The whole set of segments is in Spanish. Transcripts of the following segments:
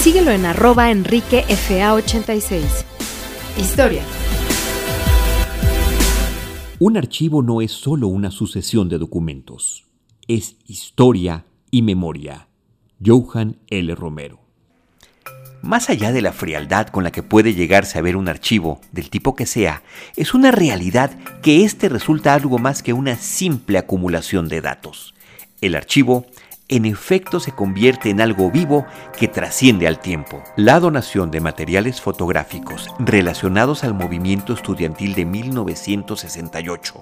Síguelo en arroba enriquefa86. Historia. Un archivo no es solo una sucesión de documentos, es historia y memoria. Johan L. Romero. Más allá de la frialdad con la que puede llegarse a ver un archivo, del tipo que sea, es una realidad que éste resulta algo más que una simple acumulación de datos. El archivo en efecto se convierte en algo vivo que trasciende al tiempo. La donación de materiales fotográficos relacionados al movimiento estudiantil de 1968,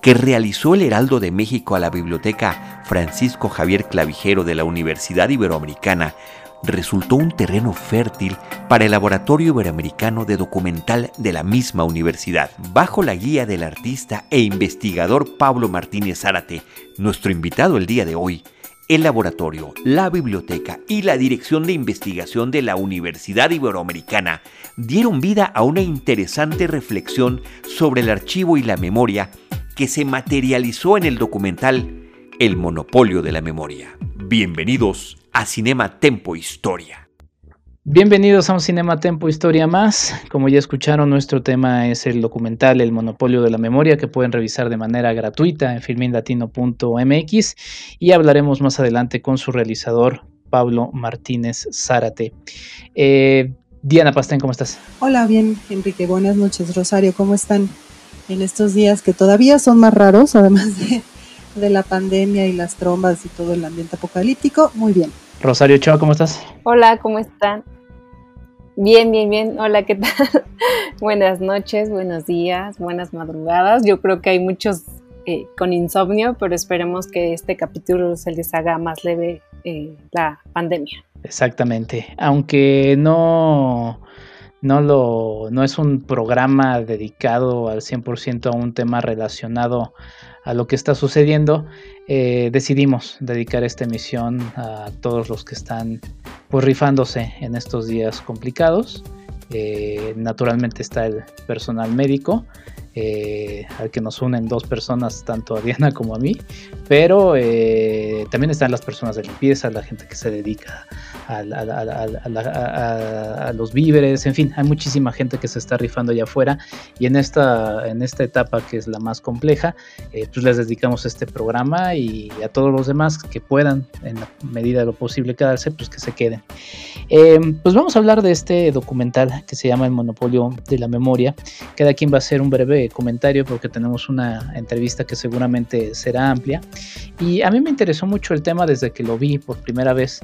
que realizó el Heraldo de México a la Biblioteca Francisco Javier Clavijero de la Universidad Iberoamericana, resultó un terreno fértil para el Laboratorio Iberoamericano de Documental de la misma universidad. Bajo la guía del artista e investigador Pablo Martínez Zárate, nuestro invitado el día de hoy, el laboratorio, la biblioteca y la dirección de investigación de la Universidad Iberoamericana dieron vida a una interesante reflexión sobre el archivo y la memoria que se materializó en el documental El monopolio de la memoria. Bienvenidos a Cinema Tempo Historia. Bienvenidos a un Cinema Tempo Historia más. Como ya escucharon, nuestro tema es el documental El Monopolio de la Memoria que pueden revisar de manera gratuita en filminlatino.mx y hablaremos más adelante con su realizador Pablo Martínez Zárate. Eh, Diana Pastén, ¿cómo estás? Hola, bien, Enrique. Buenas noches, Rosario. ¿Cómo están en estos días que todavía son más raros, además de, de la pandemia y las trombas y todo el ambiente apocalíptico? Muy bien. Rosario Ochoa, ¿cómo estás? Hola, ¿cómo están? Bien, bien, bien. Hola, ¿qué tal? Buenas noches, buenos días, buenas madrugadas. Yo creo que hay muchos eh, con insomnio, pero esperemos que este capítulo se les haga más leve eh, la pandemia. Exactamente. Aunque no, no, lo, no es un programa dedicado al 100% a un tema relacionado a lo que está sucediendo, eh, decidimos dedicar esta emisión a todos los que están pues rifándose en estos días complicados. Eh, naturalmente está el personal médico, eh, al que nos unen dos personas, tanto a Diana como a mí, pero también están las personas de limpieza, la gente que se dedica a, los víveres, en fin, hay muchísima gente que se está rifando allá afuera y en esta, en esta etapa que es la más compleja, eh, pues les dedicamos este programa y a todos los demás que puedan, en la medida de lo posible quedarse, pues que se queden. Em, pues vamos a hablar de este documental que se llama El Monopolio de la Memoria. Cada quien va a hacer un breve comentario porque tenemos una entrevista que seguramente será amplia. Y a mí me interesó mucho el tema desde que lo vi por primera vez,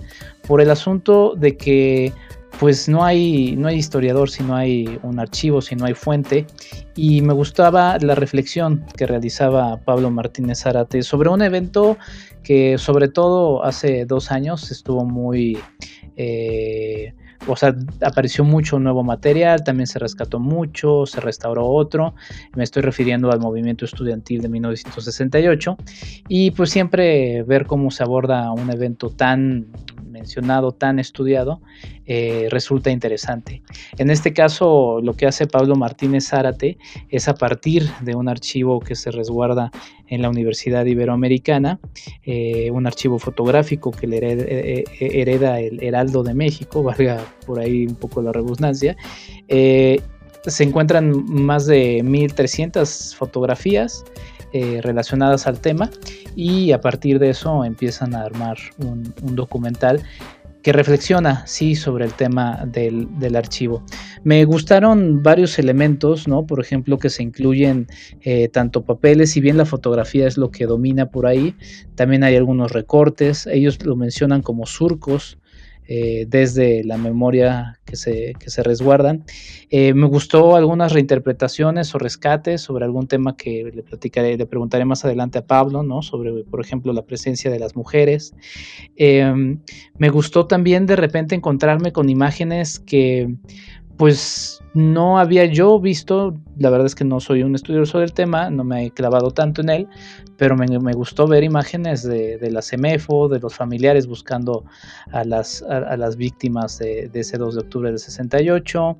por el asunto de que pues no hay, no hay historiador si no hay un archivo, si no hay fuente. Y me gustaba la reflexión que realizaba Pablo Martínez Zárate sobre un evento que sobre todo hace dos años estuvo muy... Eh, o sea, apareció mucho nuevo material, también se rescató mucho, se restauró otro. Me estoy refiriendo al movimiento estudiantil de 1968. Y pues siempre ver cómo se aborda un evento tan mencionado, tan estudiado, eh, resulta interesante. En este caso, lo que hace Pablo Martínez Zárate es a partir de un archivo que se resguarda en la Universidad Iberoamericana, eh, un archivo fotográfico que le eh, hereda, el Heraldo de México, valga por ahí un poco la redundancia. se encuentran más de 1.300 fotografías relacionadas al tema y a partir de eso empiezan a armar un, documental que reflexiona, sí, sobre el tema del, archivo. Me gustaron varios elementos, ¿no? Por ejemplo, que se incluyen eh, tanto papeles, si bien la fotografía es lo que domina por ahí, también hay algunos recortes, ellos lo mencionan como surcos, eh, desde la memoria que se, que se resguardan. Eh, me gustó algunas reinterpretaciones o rescates sobre algún tema que le platicaré, le preguntaré más adelante a Pablo, ¿no? Sobre, por ejemplo, la presencia de las mujeres. Em, me gustó también de repente encontrarme con imágenes que pues no había yo visto, la verdad es que no soy un estudioso del tema, no me he clavado tanto en él, pero me, gustó ver imágenes de, la CEMEFO, de los familiares buscando a las, a, las víctimas de, ese 2 de octubre del 68,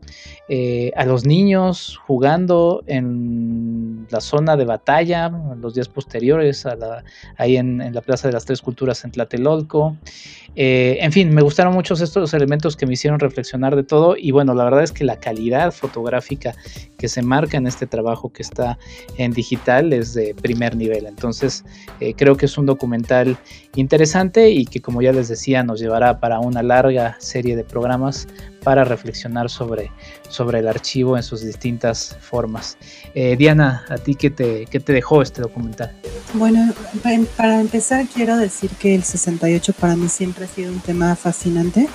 eh, a los niños jugando en la zona de batalla, los días posteriores, a la, ahí en, la Plaza de las Tres Culturas en Tlatelolco. Eh, en fin, me gustaron muchos estos elementos que me hicieron reflexionar de todo y bueno, la verdad es que la calidad fotográfica que se marca en este trabajo que está en digital es de primer nivel. Entonces, eh, creo que es un documental interesante y que, como ya les decía, nos llevará para una larga serie de programas para reflexionar sobre, sobre el archivo en sus distintas formas. Eh, Diana, ¿a ti qué te, qué te dejó este documental? Bueno, para empezar quiero decir que el 68 para mí siempre ha sido un tema fascinante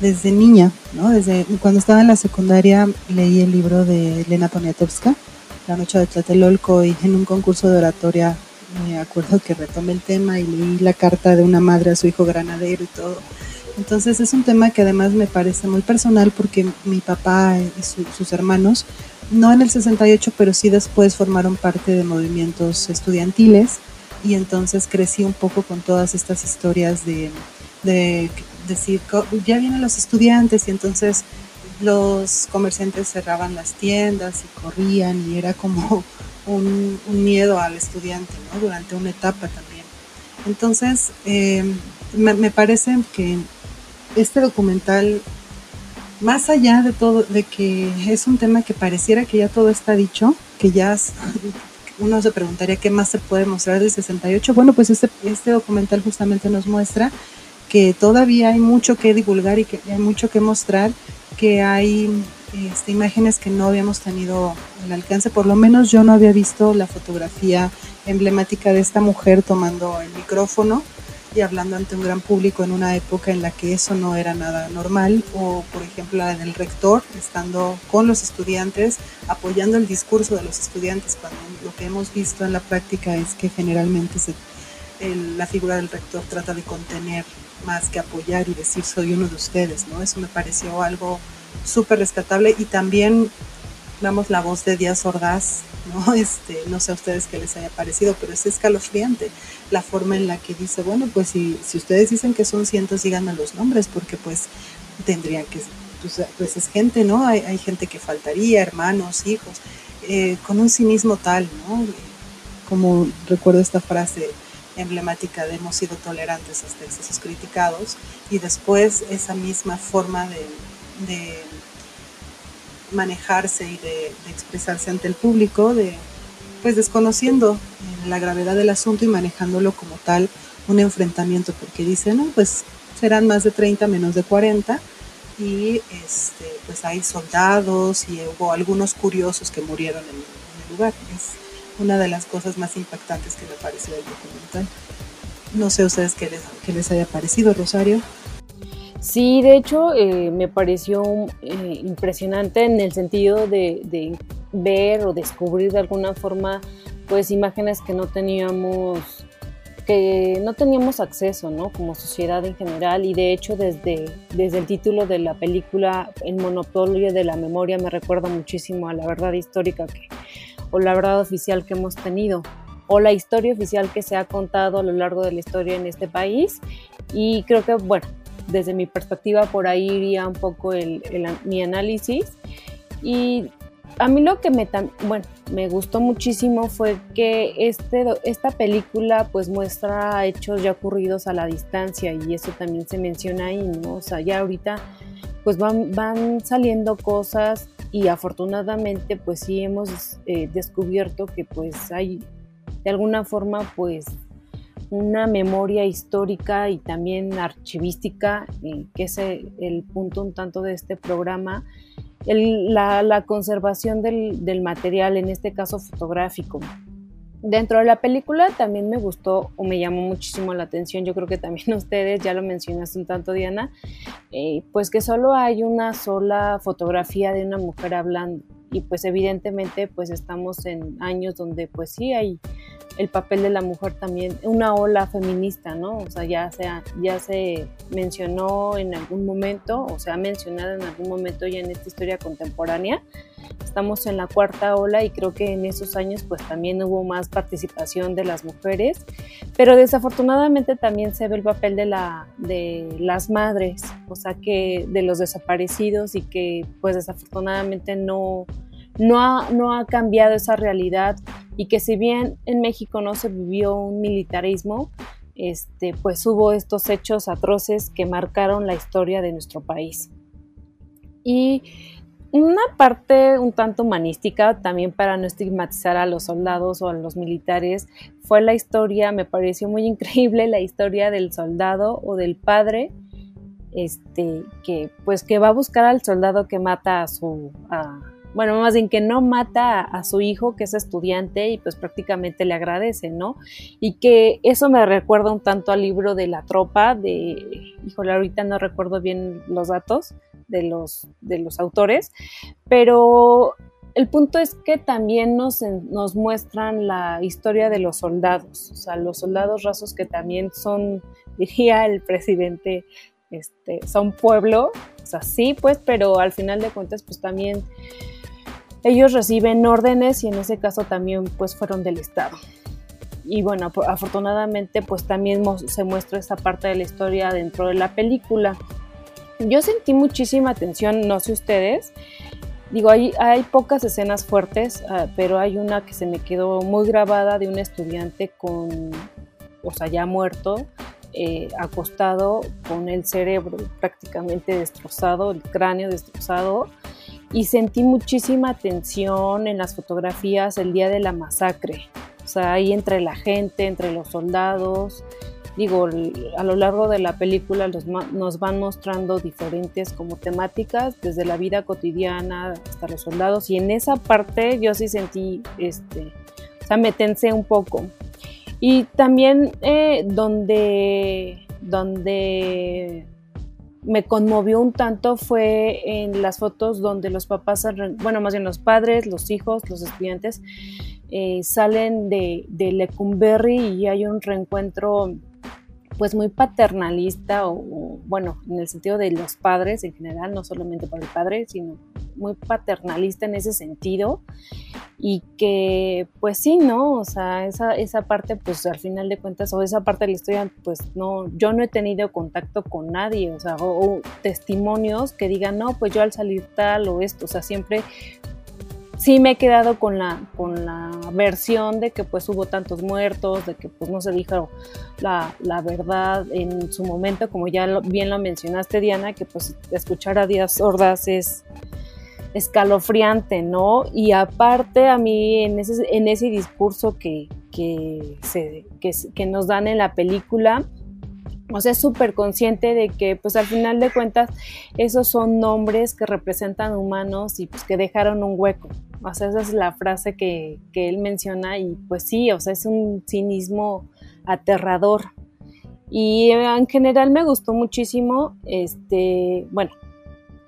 desde niña, ¿no? Desde cuando estaba en la secundaria leí el libro de Elena Poniatowska, La noche de Tlatelolco, y en un concurso de oratoria me acuerdo que retomé el tema y leí la carta de una madre a su hijo granadero y todo. Entonces es un tema que además me parece muy personal porque mi papá y sus hermanos, no en el 68, pero sí después formaron parte de movimientos estudiantiles y entonces crecí un poco con todas estas historias de, de decir, ya vienen los estudiantes y entonces los comerciantes cerraban las tiendas y corrían y era como un, miedo al estudiante ¿no? durante una etapa también. Entonces, em, me, parece que este documental, más allá de todo, de que es un tema que pareciera que ya todo está dicho, que ya uno se preguntaría qué más se puede mostrar del 68, bueno, pues este, este documental justamente nos muestra que todavía hay mucho que divulgar y que hay mucho que mostrar, que hay este, imágenes que no habíamos tenido el alcance, por lo menos yo no había visto la fotografía emblemática de esta mujer tomando el micrófono y hablando ante un gran público en una época en la que eso no era nada normal, o por ejemplo la del rector estando con los estudiantes, apoyando el discurso de los estudiantes, cuando lo que hemos visto en la práctica es que generalmente se, la figura del rector trata de contener más que apoyar y decir soy uno de ustedes, ¿no? Eso me pareció algo súper rescatable y también damos la voz de Díaz Ordaz, ¿no? Este, no sé a ustedes qué les haya parecido, pero es escalofriante la forma en la que dice, bueno, pues si, si ustedes dicen que son cientos, díganme los nombres, porque pues tendrían que, pues, pues es gente, ¿no? Hay, hay, gente que faltaría, hermanos, hijos, eh, con un cinismo tal, ¿no? Como recuerdo esta frase, emblemática de hemos sido tolerantes hasta excesos criticados y después esa misma forma de, manejarse y de, expresarse ante el público, de pues desconociendo la gravedad del asunto y manejándolo como tal un enfrentamiento, porque dice, no, pues serán más de 30 menos de 40 y este, pues hay soldados y hubo algunos curiosos que murieron en, el lugar una de las cosas más impactantes que me pareció del documental. No sé ustedes qué les, qué les haya parecido, Rosario. Sí, de hecho eh, me pareció eh, impresionante en el sentido de, de, ver o descubrir de alguna forma pues imágenes que no teníamos que no teníamos acceso, ¿no? Como sociedad en general y de hecho desde, desde el título de la película El monopolio de la memoria me recuerda muchísimo a la verdad histórica que o la verdad oficial que hemos tenido o la historia oficial que se ha contado a lo largo de la historia en este país. Y creo que, bueno, desde mi perspectiva por ahí iría un poco el, mi análisis. Y a mí lo que me, bueno, me gustó muchísimo fue que este, esta película pues muestra hechos ya ocurridos a la distancia y eso también se menciona ahí, ¿no? O sea, ya ahorita pues van, van saliendo cosas y afortunadamente pues sí hemos eh, descubierto que pues hay de alguna forma pues una memoria histórica y también archivística, que es el, punto un tanto de este programa, la, conservación del, material, en este caso fotográfico. Dentro de la película también me gustó o me llamó muchísimo la atención, yo creo que también ustedes, ya lo mencionaste un tanto Diana, eh, pues que solo hay una sola fotografía de una mujer hablando y pues evidentemente pues estamos en años donde pues sí hay el papel de la mujer también, una ola feminista, ¿no? O sea, ya, sea, ya se mencionó en algún momento, o se ha mencionado en algún momento ya en esta historia contemporánea. Estamos en la cuarta ola y creo que en esos años pues también hubo más participación de las mujeres, pero desafortunadamente también se ve el papel de, la, de las madres, o sea, que de los desaparecidos y que pues desafortunadamente no, no ha, no ha cambiado esa realidad y que si bien en México no se vivió un militarismo, este, pues hubo estos hechos atroces que marcaron la historia de nuestro país. Y una parte un tanto humanística, también para no estigmatizar a los soldados o a los militares, fue la historia, me pareció muy increíble la historia del soldado o del padre, este, que pues que va a buscar al soldado que mata a su, bueno, más bien que no mata a, su hijo, que es estudiante, y pues prácticamente le agradece, ¿no? Y que eso me recuerda un tanto al libro de la tropa, de, híjole, ahorita no recuerdo bien los datos de los, de los autores, pero el punto es que también nos, nos muestran la historia de los soldados, o sea, los soldados rasos que también son, diría el presidente, este, son pueblo, o sea, sí, pues, pero al final de cuentas, pues también ellos reciben órdenes y en ese caso también pues fueron del Estado. Y bueno, afortunadamente pues también se muestra esa parte de la historia dentro de la película. Yo sentí muchísima atención, no sé ustedes, digo, hay, hay pocas escenas fuertes, ah, pero hay una que se me quedó muy grabada de un estudiante con, o sea, ya muerto, eh, acostado con el cerebro prácticamente destrozado, el cráneo destrozado, y sentí muchísima tensión en las fotografías el día de la masacre. O sea, ahí entre la gente, entre los soldados. Digo, a lo largo de la película nos van mostrando diferentes como temáticas, desde la vida cotidiana hasta los soldados. Y en esa parte yo sí sentí, este, o sea, me tensé un poco. Y también eh, donde, donde me conmovió un tanto fue en las fotos donde los papás, bueno, más bien los padres, los hijos, los estudiantes, eh, salen de, de Lecumberri y hay un reencuentro pues muy paternalista o, bueno, en el sentido de los padres en general, no solamente para el padre, sino muy paternalista en ese sentido y que pues sí, ¿no? O sea, esa, esa parte pues al final de cuentas o esa parte de la historia pues no, yo no he tenido contacto con nadie, o sea, o testimonios que digan, no, pues yo al salir tal o esto, o sea, siempre sí me he quedado con la, con la versión de que pues hubo tantos muertos, de que pues no se dijo la, verdad en su momento, como ya bien lo mencionaste Diana, que pues escuchar a Díaz Ordaz es escalofriante, ¿no? Y aparte a mí en ese, en ese discurso que, que, se, que nos dan en la película, o sea, es súper consciente de que, pues al final de cuentas, esos son nombres que representan humanos y pues que dejaron un hueco. O sea, esa es la frase que, que él menciona y pues sí, o sea, es un cinismo aterrador. Y en general me gustó muchísimo, este, bueno,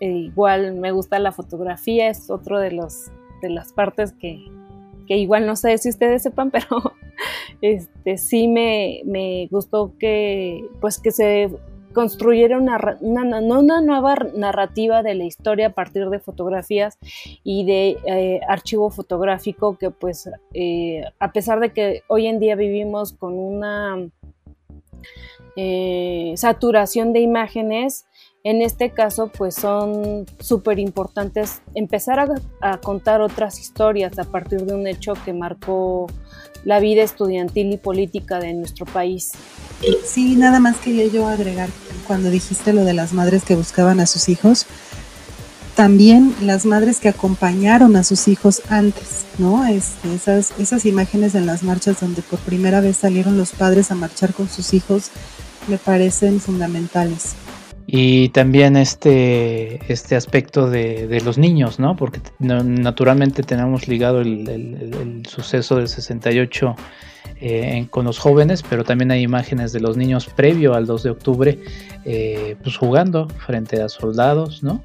e igual me gusta la fotografía, es otro de los de las partes que, que igual no sé si ustedes sepan, pero este, sí me, gustó que, pues que se construyera una, una, nueva narrativa de la historia a partir de fotografías y de eh, archivo fotográfico que pues eh, a pesar de que hoy en día vivimos con una eh, saturación de imágenes, en este caso, pues son súper importantes empezar a, contar otras historias a partir de un hecho que marcó la vida estudiantil y política de nuestro país. Sí, nada más quería yo agregar cuando dijiste lo de las madres que buscaban a sus hijos, también las madres que acompañaron a sus hijos antes, ¿no? Este, esas, esas imágenes en las marchas donde por primera vez salieron los padres a marchar con sus hijos me parecen fundamentales. Y también este, este aspecto de, los niños, ¿no? Porque naturalmente tenemos ligado el, suceso del 68 eh, con los jóvenes, pero también hay imágenes de los niños previo al 2 de octubre, eh, pues jugando frente a soldados, ¿no?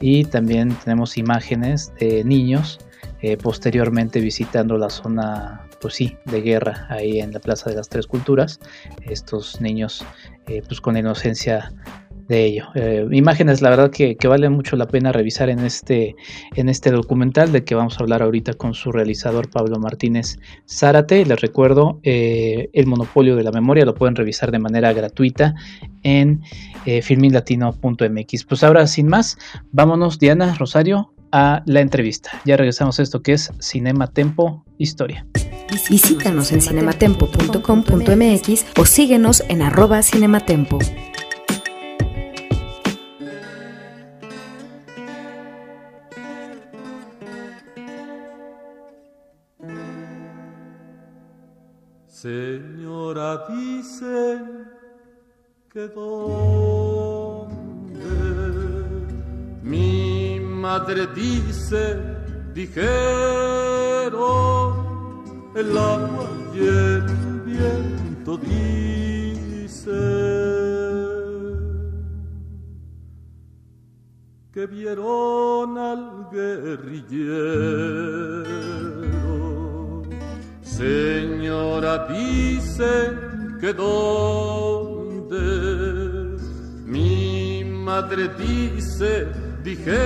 Y también tenemos imágenes de niños eh, posteriormente visitando la zona, pues sí, de guerra ahí en la Plaza de las Tres Culturas, estos niños pues con inocencia de ello. Eh, imágenes, la verdad que, vale mucho la pena revisar en este, en este documental de que vamos a hablar ahorita con su realizador Pablo Martínez Zárate. Les recuerdo, eh, El Monopolio de la Memoria lo pueden revisar de manera gratuita en eh. Pues ahora, sin más, vámonos, Diana, Rosario, a la entrevista. Ya regresamos a esto que es Cinema Tempo Historia. Visítanos en cinematempo.com.mx o síguenos en cinematempo. Señora, dicen que dónde. Mi madre dice, dijeron el agua y el viento dice que vieron al guerrillero Señora, dice que donde mi madre dice, dijeron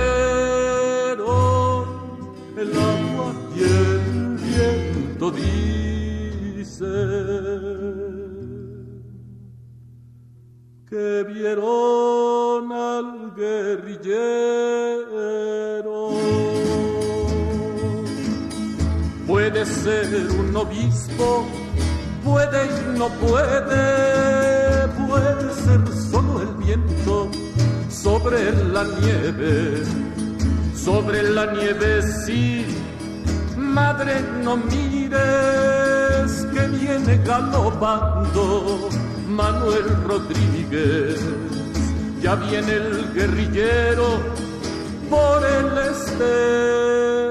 el agua y el viento dice que vieron al guerrillero Puede ser un obispo, puede y no puede, puede ser solo el viento sobre la nieve, sobre la nieve sí. Madre, no mires que viene galopando Manuel Rodríguez. Ya viene el guerrillero por el este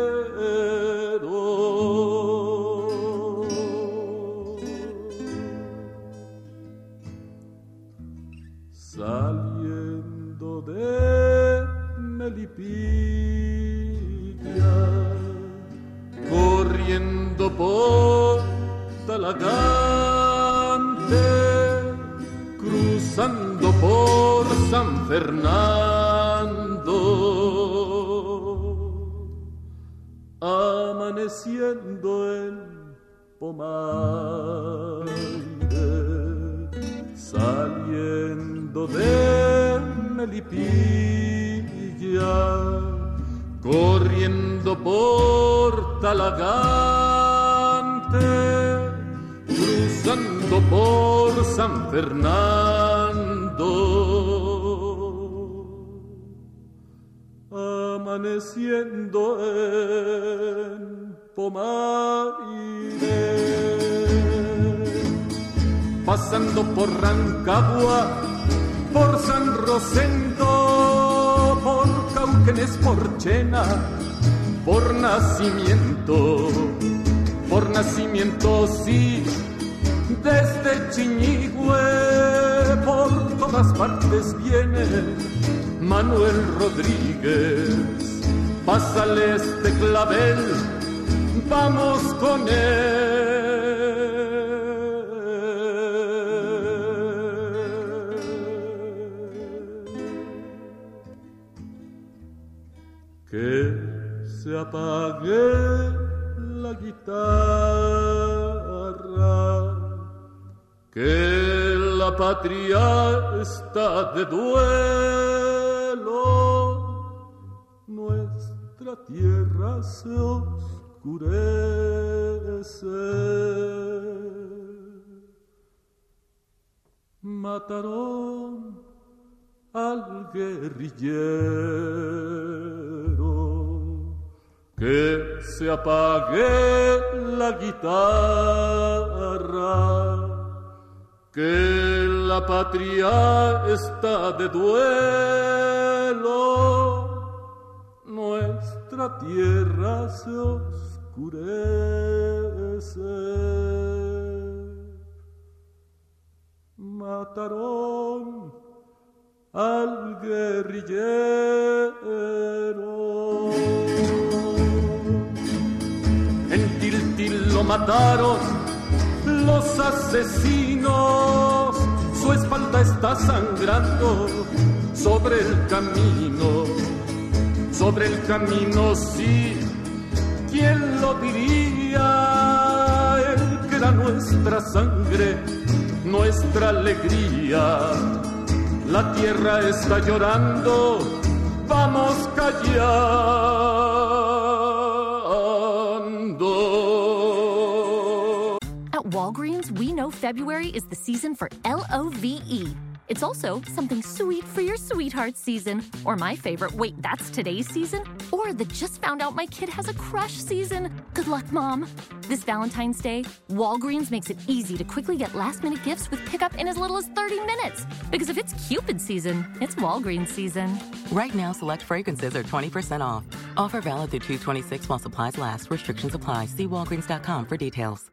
Chiñigüe, por todas partes viene Manuel Rodríguez. Pásale este clavel, vamos con él. que se apague la guitarra, que la patria está de duelo, nuestra tierra se oscurece. Mataron al guerrillero, que se apague la guitarra, que la patria está de duelo, nuestra tierra se oscurece. Mataron al guerrillero. En Tiltil lo mataron los asesinos, su espalda está sangrando sobre el camino, sobre el camino sí, ¿quién lo diría? El que era nuestra sangre, nuestra alegría. La tierra está llorando, vamos callando. Walgreens, we know February is the season for L O V E. It's also something sweet for your sweetheart season. Or my favorite, wait, that's today's season? Or the just found out my kid has a crush season. Good luck, Mom. This Valentine's Day, Walgreens makes it easy to quickly get last minute gifts with pickup in as little as 30 minutes. Because if it's Cupid season, it's Walgreens season. Right now, select fragrances are 20% off. Offer valid through 226 while supplies last. Restrictions apply. See walgreens.com for details.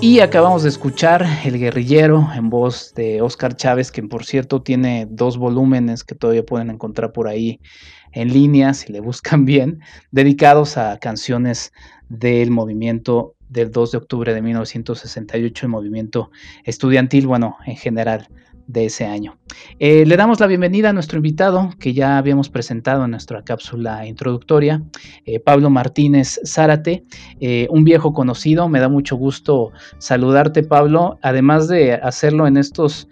Y acabamos de escuchar El Guerrillero en voz de Oscar Chávez, que por cierto tiene dos volúmenes que todavía pueden encontrar por ahí en línea, si le buscan bien, dedicados a canciones del movimiento del 2 de octubre de 1968, el movimiento estudiantil, bueno, en general de ese año. Eh, le damos la bienvenida a nuestro invitado que ya habíamos presentado en nuestra cápsula introductoria, eh, Pablo Martínez Zárate, eh, un viejo conocido. Me da mucho gusto saludarte, Pablo, además de hacerlo en estos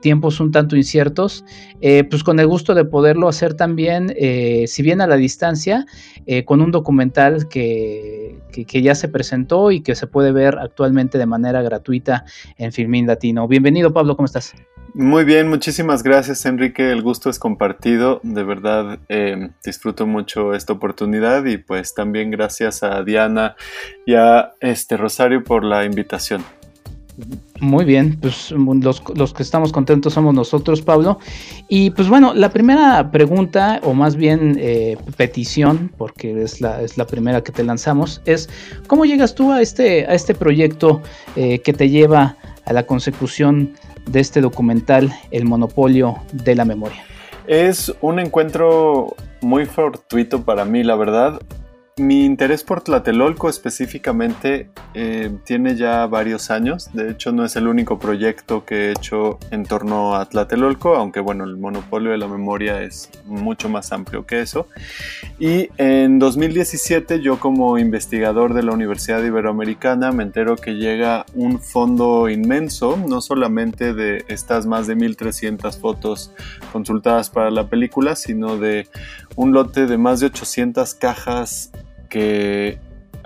tiempos un tanto inciertos, pues con el gusto de poderlo hacer también, si bien a la distancia, con un documental que, que, que ya se presentó y que se puede ver actualmente de manera gratuita en Filmín Latino. Bienvenido, Pablo, ¿cómo estás? Muy bien, muchísimas gracias Enrique, el gusto es compartido, de verdad eh, disfruto mucho esta oportunidad y pues también gracias a Diana y a este Rosario por la invitación. Muy bien, pues los, los, que estamos contentos somos nosotros, Pablo. Y pues bueno, la primera pregunta, o más bien eh, petición, porque es la, es la primera que te lanzamos, es ¿cómo llegas tú a este, a este proyecto eh, que te lleva a la consecución de este documental El Monopolio de la Memoria? Es un encuentro muy fortuito para mí, la verdad. Mi interés por Tlatelolco específicamente eh, tiene ya varios años. De hecho, no es el único proyecto que he hecho en torno a Tlatelolco, aunque bueno, el monopolio de la memoria es mucho más amplio que eso. Y en 2017 yo como investigador de la Universidad Iberoamericana me entero que llega un fondo inmenso, no solamente de estas más de 1300 fotos consultadas para la película, sino de un lote de más de 800 cajas que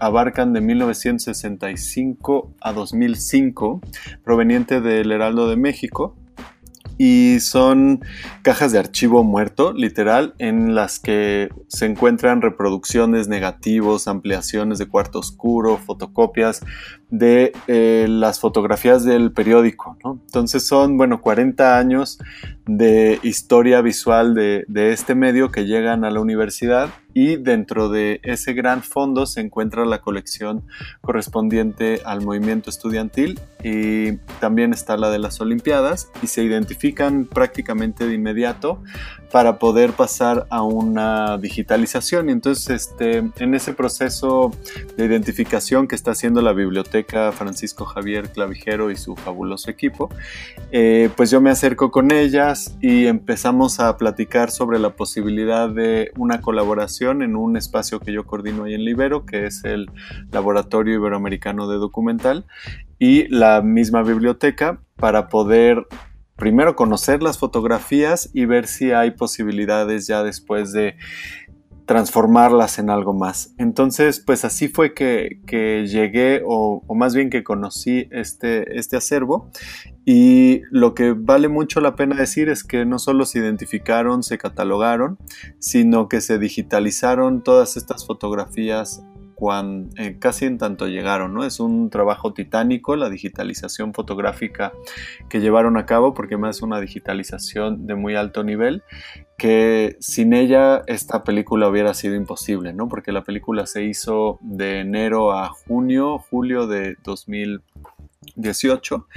abarcan de 1965 a 2005, proveniente del Heraldo de México. Y son cajas de archivo muerto, literal, en las que se encuentran reproducciones, negativos, ampliaciones de cuarto oscuro, fotocopias de eh, las fotografías del periódico. Entonces son, bueno, 40 años de historia visual de este medio que llegan a la universidad y dentro de ese gran fondo se encuentra la colección correspondiente al movimiento estudiantil y también está la de las Olimpiadas y se identifican prácticamente de inmediato para poder pasar a una digitalización. Y entonces, este, en ese proceso de identificación que está haciendo la biblioteca Francisco Javier Clavijero y su fabuloso equipo, eh, pues yo me acerco con ellas y empezamos a platicar sobre la posibilidad de una colaboración en un espacio que yo coordino ahí en Libero, que es el Laboratorio Iberoamericano de Documental, y la misma biblioteca para poder primero conocer las fotografías y ver si hay posibilidades ya después de transformarlas en algo más. Entonces, pues así fue que, llegué, o, más bien que conocí este, este acervo. Y lo que vale mucho la pena decir es que no solo se identificaron, se catalogaron, sino que se digitalizaron todas estas fotografías eh, casi en tanto llegaron, ¿no? Es un trabajo titánico la digitalización fotográfica que llevaron a cabo, porque más es una digitalización de muy alto nivel, que sin ella esta película hubiera sido imposible, ¿no? Porque la película se hizo de enero a junio, julio de 2018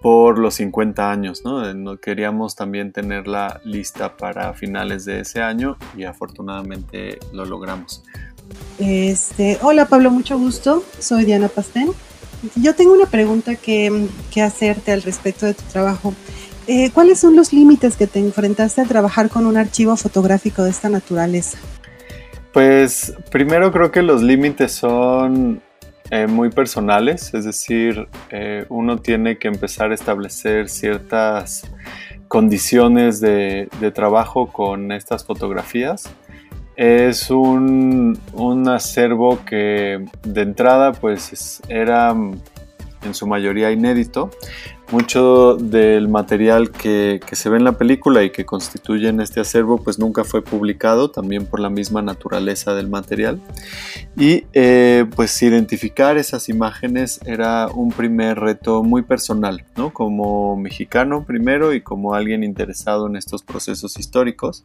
por los 50 años, ¿no? Queríamos también tenerla lista para finales de ese año y afortunadamente lo logramos. Este, hola Pablo, mucho gusto. Soy Diana Pastén. Yo tengo una pregunta que, hacerte al respecto de tu trabajo. Eh, ¿Cuáles son los límites que te enfrentaste al trabajar con un archivo fotográfico de esta naturaleza? Pues primero creo que los límites son eh, muy personales, es decir, eh, uno tiene que empezar a establecer ciertas condiciones de, de trabajo con estas fotografías es un, acervo que de entrada pues era en su mayoría inédito mucho del material que, se ve en la película y que constituye en este acervo pues nunca fue publicado también por la misma naturaleza del material y eh, pues identificar esas imágenes era un primer reto muy personal ¿no? como mexicano primero y como alguien interesado en estos procesos históricos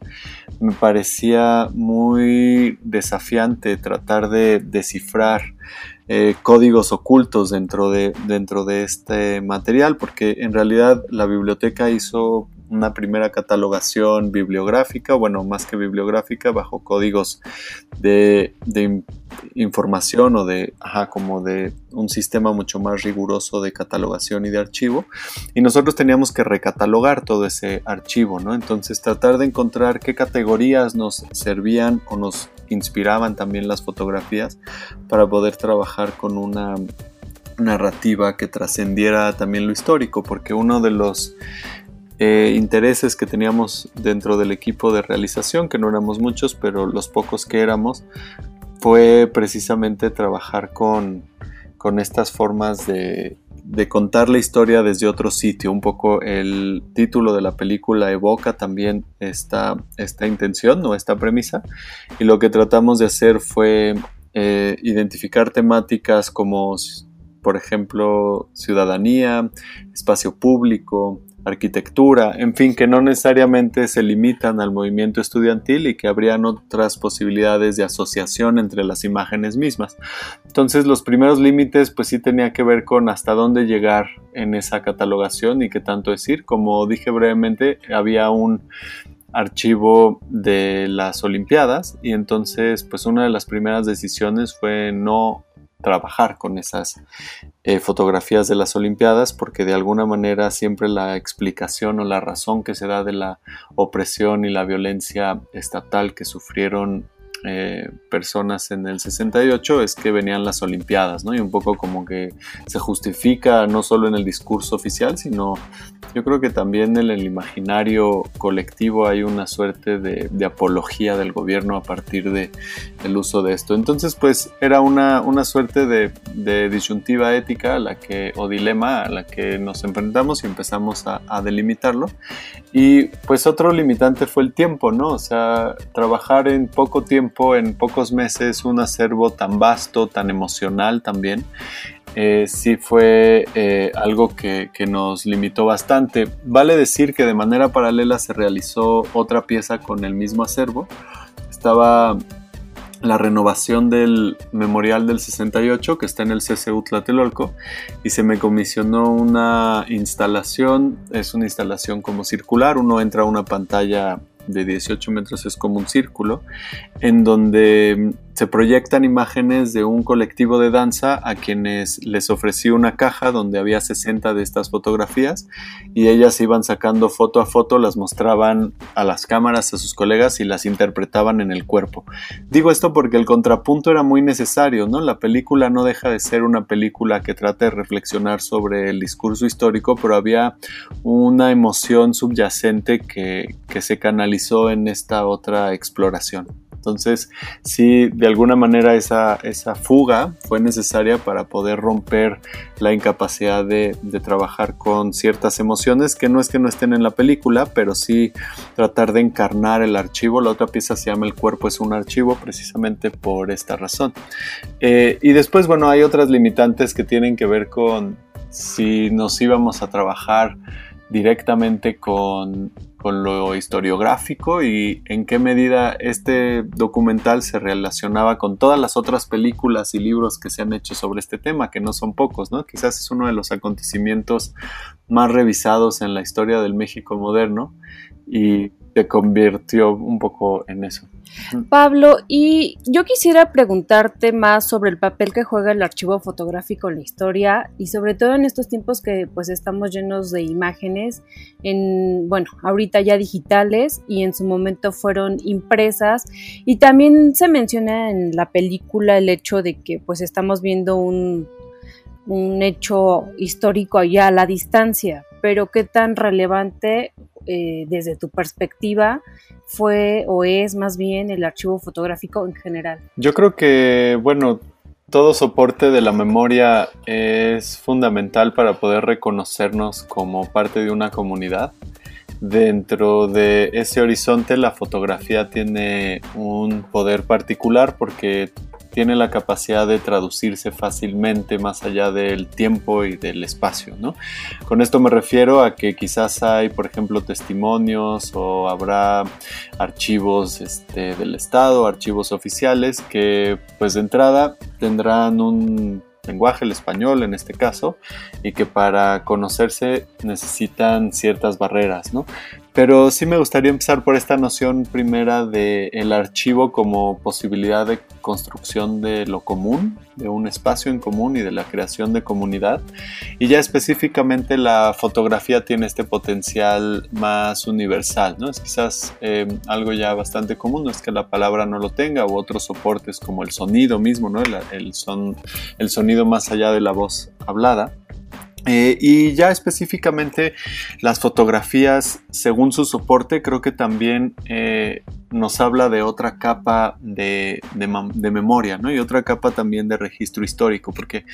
me parecía muy desafiante tratar de descifrar eh, códigos ocultos dentro de, dentro de este material, porque en realidad la biblioteca hizo una primera catalogación bibliográfica, bueno, más que bibliográfica, bajo códigos de, información o de, ajá, como de un sistema mucho más riguroso de catalogación y de archivo. Y nosotros teníamos que recatalogar todo ese archivo, ¿no? Entonces tratar de encontrar qué categorías nos servían o nos inspiraban también las fotografías para poder trabajar con una narrativa que trascendiera también lo histórico, porque uno de los eh, intereses que teníamos dentro del equipo de realización, que no éramos muchos, pero los pocos que éramos, fue precisamente trabajar con, con estas formas de, de contar la historia desde otro sitio. Un poco el título de la película evoca también esta, esta intención o esta premisa. Y lo que tratamos de hacer fue eh, identificar temáticas como, por ejemplo, ciudadanía, espacio público, arquitectura, en fin, que no necesariamente se limitan al movimiento estudiantil y que habrían otras posibilidades de asociación entre las imágenes mismas. Entonces los primeros límites pues sí tenía que ver con hasta dónde llegar en esa catalogación y qué tanto decir. Como dije brevemente, había un archivo de las Olimpiadas y entonces pues una de las primeras decisiones fue no trabajar con esas eh, fotografías de las Olimpiadas porque de alguna manera siempre la explicación o la razón que se da de la opresión y la violencia estatal que sufrieron eh, personas en el 68 es que venían las Olimpiadas, ¿no? Y un poco como que se justifica no solo en el discurso oficial, sino yo creo que también en el imaginario colectivo hay una suerte de, apología del gobierno a partir de, del uso de esto. Entonces, pues era una, una suerte de, disyuntiva ética a la que, o dilema a la que nos enfrentamos y empezamos a, a delimitarlo. Y pues otro limitante fue el tiempo, ¿no? O sea, trabajar en poco tiempo en pocos meses, un acervo tan vasto, tan emocional también, eh, sí fue eh, algo que, nos limitó bastante. Vale decir que de manera paralela se realizó otra pieza con el mismo acervo. Estaba la renovación del Memorial del 68 que está en el CCU Tlatelolco y se me comisionó una instalación, es una instalación como circular, uno entra a una pantalla de 18 metros es como un círculo, en donde se proyectan imágenes de un colectivo de danza a quienes les ofrecí una caja donde había 60 de estas fotografías y ellas iban sacando foto a foto, las mostraban a las cámaras, a sus colegas y las interpretaban en el cuerpo. Digo esto porque el contrapunto era muy necesario, ¿no? La película no deja de ser una película que trata de reflexionar sobre el discurso histórico, pero había una emoción subyacente que, que se canalizó en esta otra exploración. Entonces, sí, de alguna manera esa, esa fuga fue necesaria para poder romper la incapacidad de, trabajar con ciertas emociones que no es que no estén en la película, pero sí tratar de encarnar el archivo. La otra pieza se llama El cuerpo es un archivo precisamente por esta razón. Eh, y después, bueno, hay otras limitantes que tienen que ver con si nos íbamos a trabajar directamente con, con, lo historiográfico y en qué medida este documental se relacionaba con todas las otras películas y libros que se han hecho sobre este tema, que no son pocos, ¿no? Quizás es uno de los acontecimientos más revisados en la historia del México moderno y se convirtió un poco en eso. Pablo, y yo quisiera preguntarte más sobre el papel que juega el archivo fotográfico en la historia y sobre todo en estos tiempos que pues estamos llenos de imágenes, en, bueno, ahorita ya digitales y en su momento fueron impresas. Y también se menciona en la película el hecho de que pues estamos viendo un, un hecho histórico allá a la distancia, pero qué tan relevante eh, desde tu perspectiva fue o es más bien el archivo fotográfico en general? Yo creo que, bueno, todo soporte de la memoria es fundamental para poder reconocernos como parte de una comunidad. Dentro de ese horizonte la fotografía tiene un poder particular porque tiene la capacidad de traducirse fácilmente más allá del tiempo y del espacio. ¿no? Con esto me refiero a que quizás hay, por ejemplo, testimonios o habrá archivos este, del Estado, archivos oficiales que pues de entrada tendrán un lenguaje, el español en este caso, y que para conocerse necesitan ciertas barreras, ¿no? Pero sí me gustaría empezar por esta noción primera de el archivo como posibilidad de construcción de lo común, de un espacio en común y de la creación de comunidad. Y ya específicamente la fotografía tiene este potencial más universal, ¿no? Es quizás eh, algo ya bastante común, no es que la palabra no lo tenga, u otros soportes como el sonido mismo, ¿no? El, son, el sonido más allá de la voz hablada. Eh, y ya específicamente las fotografías, según su soporte, creo que también eh, nos habla de otra capa de, memoria, ¿no? Y otra capa también de registro histórico, porque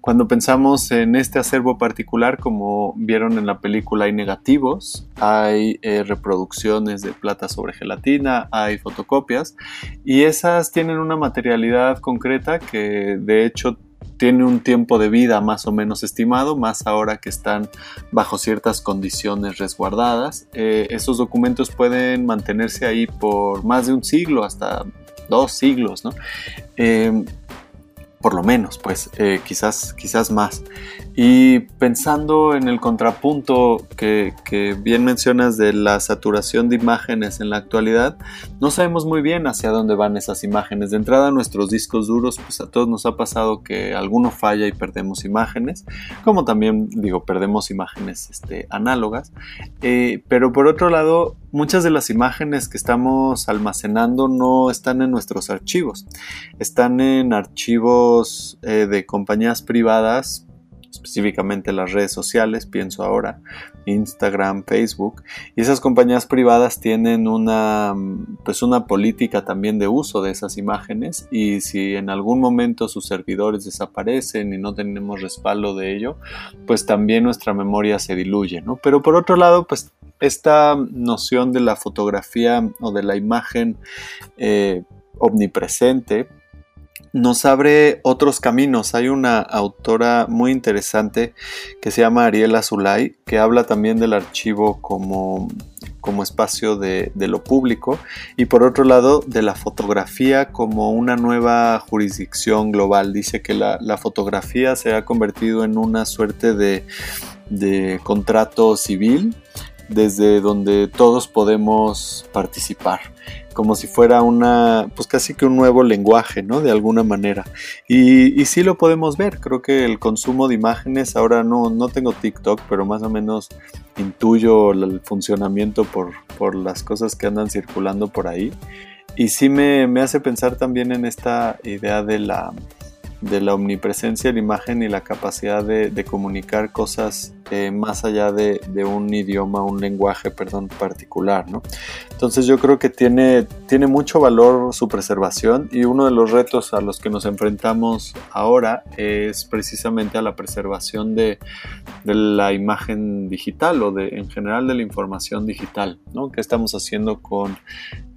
cuando pensamos en este acervo particular, como vieron en la película, hay negativos, hay eh, reproducciones de plata sobre gelatina, hay fotocopias, y esas tienen una materialidad concreta que de hecho tiene un tiempo de vida más o menos estimado, más ahora que están bajo ciertas condiciones resguardadas. Eh, esos documentos pueden mantenerse ahí por más de un siglo, hasta dos siglos, ¿no? Eh, por lo menos, pues eh, quizás, quizás más. Y pensando en el contrapunto que, bien mencionas de la saturación de imágenes en la actualidad, no sabemos muy bien hacia dónde van esas imágenes. De entrada, nuestros discos duros, pues a todos nos ha pasado que alguno falla y perdemos imágenes, como también digo, perdemos imágenes este, análogas. Eh, pero por otro lado, muchas de las imágenes que estamos almacenando no están en nuestros archivos, están en archivos eh, de compañías privadas, específicamente las redes sociales, pienso ahora, Instagram, Facebook, y esas compañías privadas tienen una, pues una política también de uso de esas imágenes y si en algún momento sus servidores desaparecen y no tenemos respaldo de ello, pues también nuestra memoria se diluye, ¿no? Pero por otro lado, pues esta noción de la fotografía o de la imagen eh, omnipresente nos abre otros caminos. Hay una autora muy interesante que se llama Ariela Zulay, que habla también del archivo como, como espacio de, lo público y por otro lado de la fotografía como una nueva jurisdicción global. Dice que la, la fotografía se ha convertido en una suerte de, de contrato civil desde donde todos podemos participar como si fuera una, pues casi que un nuevo lenguaje, ¿no? De alguna manera. Y, y sí lo podemos ver, creo que el consumo de imágenes, ahora no, no tengo TikTok, pero más o menos intuyo el funcionamiento por, por las cosas que andan circulando por ahí. Y sí me, me hace pensar también en esta idea de la, de la omnipresencia de la imagen y la capacidad de, de comunicar cosas eh, más allá de, de, un idioma, un lenguaje, perdón, particular, ¿no? Entonces yo creo que tiene, tiene mucho valor su preservación y uno de los retos a los que nos enfrentamos ahora es precisamente a la preservación de, de la imagen digital o de, en general de la información digital, ¿no? ¿Qué estamos haciendo con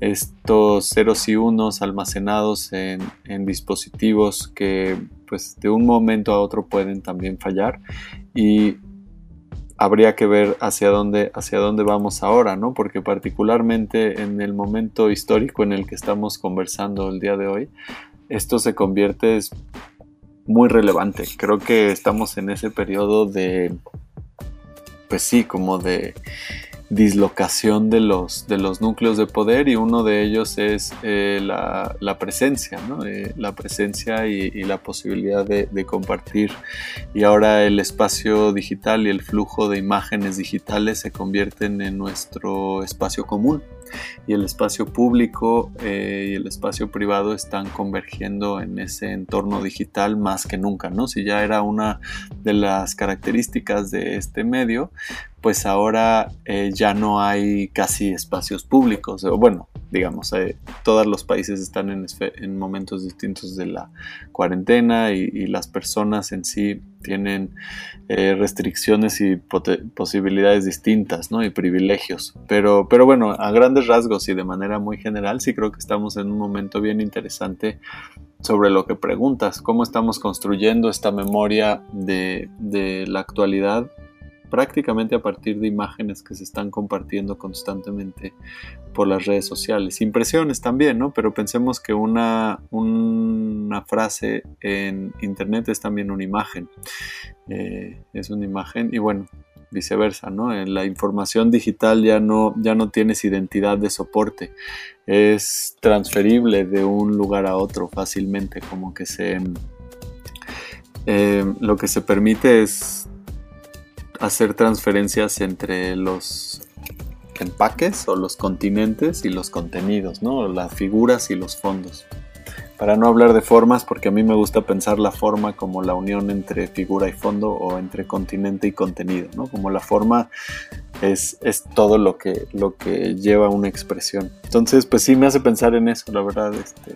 estos ceros y unos almacenados en, dispositivos que pues de un momento a otro pueden también fallar y habría que ver hacia dónde, hacia dónde vamos ahora, ¿no? Porque particularmente en el momento histórico en el que estamos conversando el día de hoy, esto se convierte muy relevante. Creo que estamos en ese periodo de, pues sí, como de dislocación de los, de los núcleos de poder y uno de ellos es eh, la, la, presencia, ¿no? eh, la presencia y, la posibilidad de, de, compartir. Y ahora el espacio digital y el flujo de imágenes digitales se convierten en nuestro espacio común y el espacio público eh, y el espacio privado están convergiendo en ese entorno digital más que nunca, ¿no? Si ya era una de las características de este medio, pues ahora eh, ya no hay casi espacios públicos. Bueno, digamos, eh, todos los países están en, en, momentos distintos de la cuarentena y, las personas en sí tienen eh, restricciones y posibilidades distintas, ¿no? Y privilegios. Pero, pero bueno, a grandes rasgos y de manera muy general, sí creo que estamos en un momento bien interesante sobre lo que preguntas, cómo estamos construyendo esta memoria de la actualidad prácticamente a partir de imágenes que se están compartiendo constantemente por las redes sociales. Impresiones también, ¿no? Pero pensemos que una, una frase en Internet es también una imagen. Eh, es una imagen y bueno, viceversa, ¿no? En la información digital ya no, ya no tienes identidad de soporte. Es transferible de un lugar a otro fácilmente, como que se... Eh, lo que se permite es hacer transferencias entre los empaques o los continentes y los contenidos, ¿no? Las figuras y los fondos. Para no hablar de formas, porque a mí me gusta pensar la forma como la unión entre figura y fondo o entre continente y contenido, ¿no? Como la forma es, es todo lo que, lo que lleva una expresión. Entonces, pues sí me hace pensar en eso, la verdad. Este,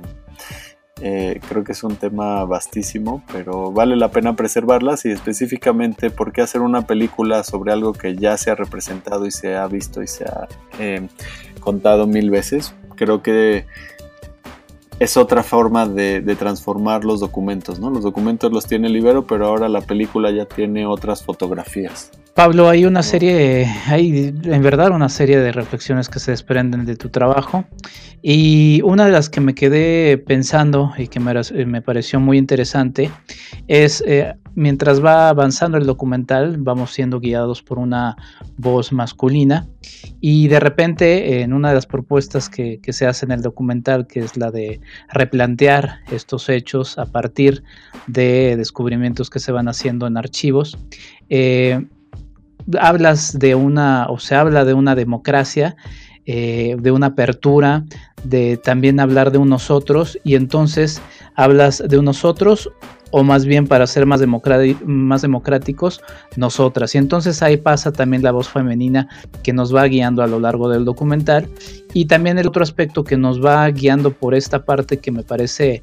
eh, creo que es un tema vastísimo, pero vale la pena preservarlas y específicamente por qué hacer una película sobre algo que ya se ha representado y se ha visto y se ha eh, contado mil veces. Creo que es otra forma de, de, transformar los documentos, ¿no? Los documentos los tiene Libero, pero ahora la película ya tiene otras fotografías. Pablo, hay una serie, hay en verdad una serie de reflexiones que se desprenden de tu trabajo. Y una de las que me quedé pensando y que me, me pareció muy interesante es eh, mientras va avanzando el documental vamos siendo guiados por una voz masculina. Y de repente en una de las propuestas que, que se hace en el documental que es la de replantear estos hechos a partir de descubrimientos que se van haciendo en archivos, eh, hablas de una, o se habla de una democracia, eh, de una apertura, de también hablar de unos otros, y entonces hablas de unos otros, o más bien para ser más, más democráticos, nosotras. Y entonces ahí pasa también la voz femenina que nos va guiando a lo largo del documental, y también el otro aspecto que nos va guiando por esta parte que me parece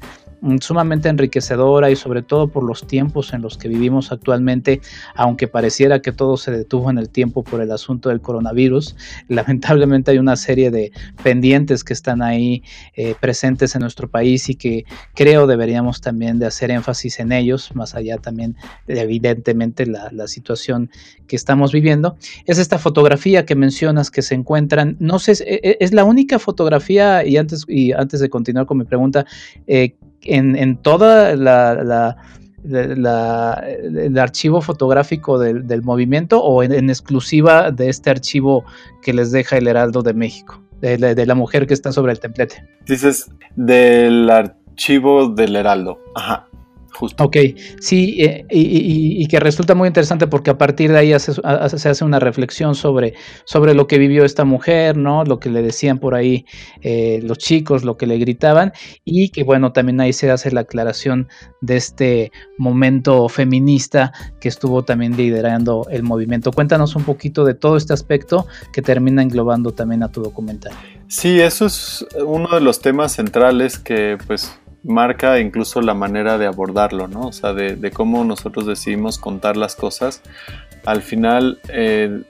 sumamente enriquecedora y sobre todo por los tiempos en los que vivimos actualmente, aunque pareciera que todo se detuvo en el tiempo por el asunto del coronavirus, lamentablemente hay una serie de pendientes que están ahí eh, presentes en nuestro país y que creo deberíamos también de hacer énfasis en ellos, más allá también de evidentemente la, situación que estamos viviendo. Es esta fotografía que mencionas que se encuentran, no sé, es, es la única fotografía y antes, y antes de continuar con mi pregunta, eh, en, en toda la, la el archivo fotográfico del, movimiento o en, exclusiva de este archivo que les deja el Heraldo de México, de, de, la mujer que está sobre el templete. Dices del archivo del Heraldo. Ajá. Ok, sí, eh, y, que resulta muy interesante porque a partir de ahí se hace una reflexión sobre, sobre lo que vivió esta mujer, ¿no? Lo que le decían por ahí eh, los chicos, lo que le gritaban, y que bueno, también ahí se hace la aclaración de este momento feminista que estuvo también liderando el movimiento. Cuéntanos un poquito de todo este aspecto que termina englobando también a tu documental. Sí, eso es uno de los temas centrales que pues marca incluso la manera de abordarlo, ¿no? O sea, de, cómo nosotros decidimos contar las cosas. Al final, eh,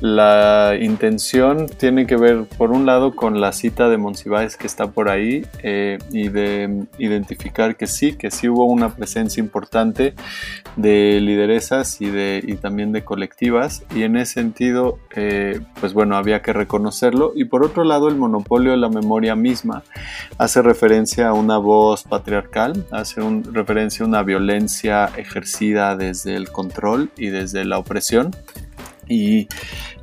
la intención tiene que ver, por un lado, con la cita de Monsiváis que está por ahí eh, y de identificar que sí, que sí hubo una presencia importante de lideresas y, de, y también de colectivas y en ese sentido, eh, pues bueno, había que reconocerlo. Y por otro lado, el monopolio de la memoria misma hace referencia a una voz patriarcal, hace referencia a una violencia ejercida desde el control y desde la opresión y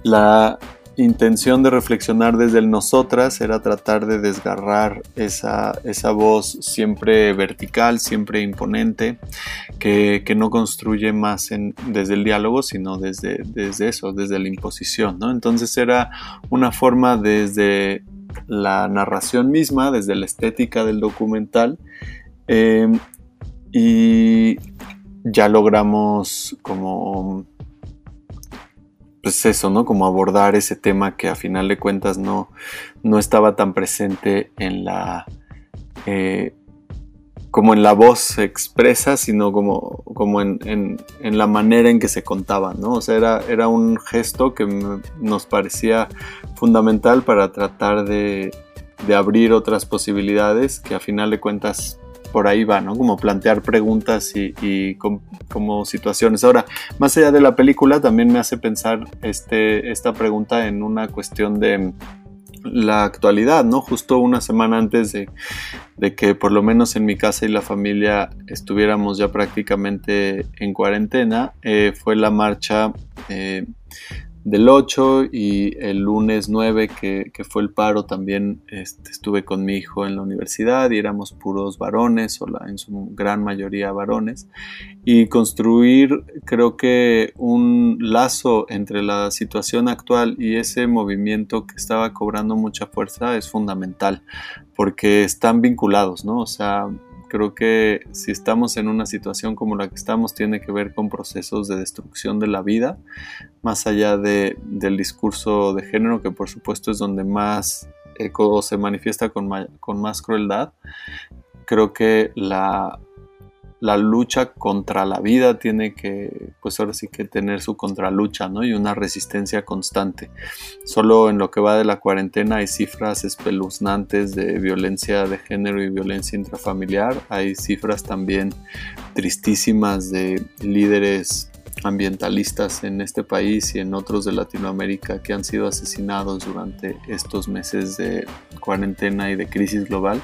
la intención de reflexionar desde el nosotras era tratar de desgarrar esa, esa voz siempre vertical, siempre imponente, que, no construye más desde el diálogo, sino desde, desde eso, desde la imposición. ¿no? Entonces era una forma desde la narración misma, desde la estética del documental, eh, y ya logramos como pues eso, ¿no? Como abordar ese tema que a final de cuentas no, no estaba tan presente en la... Eh, como en la voz expresa, sino como, como en, en, la manera en que se contaba, ¿no? O sea, era, era un gesto que nos parecía fundamental para tratar de, de abrir otras posibilidades que a final de cuentas por ahí va, ¿no? Como plantear preguntas y, como situaciones. Ahora, más allá de la película, también me hace pensar este, esta pregunta en una cuestión de la actualidad, ¿no? Justo una semana antes de, que por lo menos en mi casa y la familia estuviéramos ya prácticamente en cuarentena, eh, fue la marcha eh, del 8 y el lunes 9 que, fue el paro también este, estuve con mi hijo en la universidad y éramos puros varones o en su gran mayoría varones y construir creo que un lazo entre la situación actual y ese movimiento que estaba cobrando mucha fuerza es fundamental porque están vinculados, ¿no? O sea, Creo que si estamos en una situación como la que estamos, tiene que ver con procesos de destrucción de la vida, más allá de, del discurso de género, que por supuesto es donde más eco se manifiesta con, con más crueldad. Creo que la, la lucha contra la vida tiene que, pues ahora sí que tener su contralucha, ¿no? Y una resistencia constante. Solo en lo que va de la cuarentena hay cifras espeluznantes de violencia de género y violencia intrafamiliar. Hay cifras también tristísimas de líderes ambientalistas en este país y en otros de Latinoamérica que han sido asesinados durante estos meses de cuarentena y de crisis global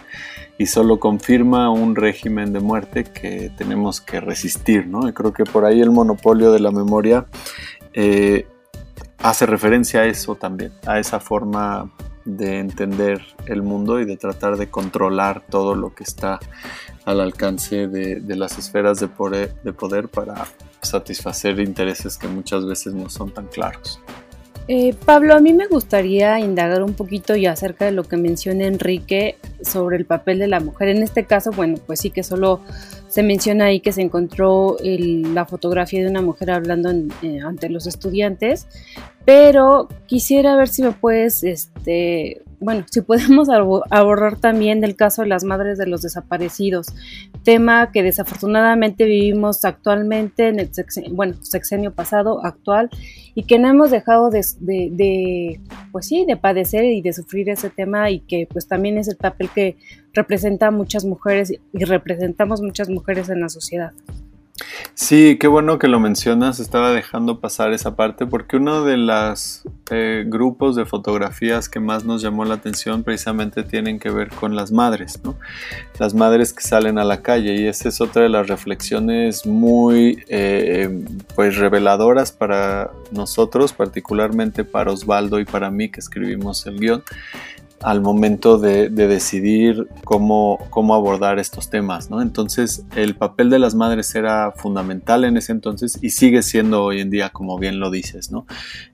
y solo confirma un régimen de muerte que tenemos que resistir, ¿no? Y creo que por ahí el monopolio de la memoria eh, hace referencia a eso también, a esa forma de entender el mundo y de tratar de controlar todo lo que está al alcance de, las esferas de poder, de poder para satisfacer intereses que muchas veces no son tan claros. Eh, Pablo, a mí me gustaría indagar un poquito ya acerca de lo que menciona Enrique sobre el papel de la mujer. En este caso, bueno, pues sí que solo se menciona ahí que se encontró la fotografía de una mujer hablando eh, ante los estudiantes, pero quisiera ver si me puedes este, bueno, si podemos abordar también del caso de las madres de los desaparecidos, tema que desafortunadamente vivimos actualmente en el sexenio, bueno, sexenio pasado, actual, y que no hemos dejado de, pues sí, de padecer y de sufrir ese tema y que pues también es el papel que representa a muchas mujeres y representamos muchas mujeres en la sociedad. Sí, qué bueno que lo mencionas. Estaba dejando pasar esa parte porque uno de los eh, grupos de fotografías que más nos llamó la atención precisamente tienen que ver con las madres, ¿no? Las madres que salen a la calle y esa es otra de las reflexiones muy, eh, pues, reveladoras para nosotros, particularmente para Osvaldo y para mí que escribimos el guion al momento de, decidir cómo, cómo, abordar estos temas, ¿no? Entonces, el papel de las madres era fundamental en ese entonces y sigue siendo hoy en día, como bien lo dices, ¿no?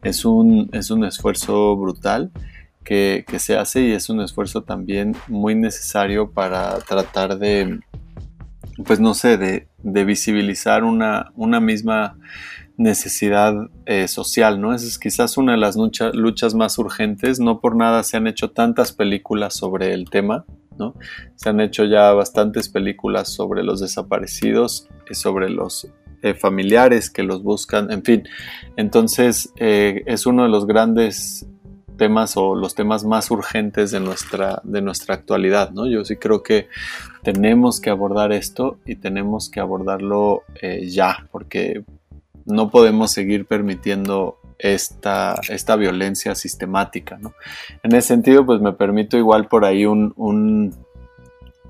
Es un, es un esfuerzo brutal que, se hace y es un esfuerzo también muy necesario para tratar de, pues no sé, de, de visibilizar una, una misma necesidad eh, social, ¿no? Esa es quizás una de las luchas más urgentes. No por nada se han hecho tantas películas sobre el tema, ¿no? Se han hecho ya bastantes películas sobre los desaparecidos, eh, sobre los eh, familiares que los buscan, en fin. Entonces es uno de los grandes temas o los temas más urgentes de nuestra, de nuestra actualidad, ¿no? Yo sí creo que tenemos que abordar esto y tenemos que abordarlo ya, porque no podemos seguir permitiendo esta, esta violencia sistemática. ¿no? En ese sentido, pues me permito igual por ahí un,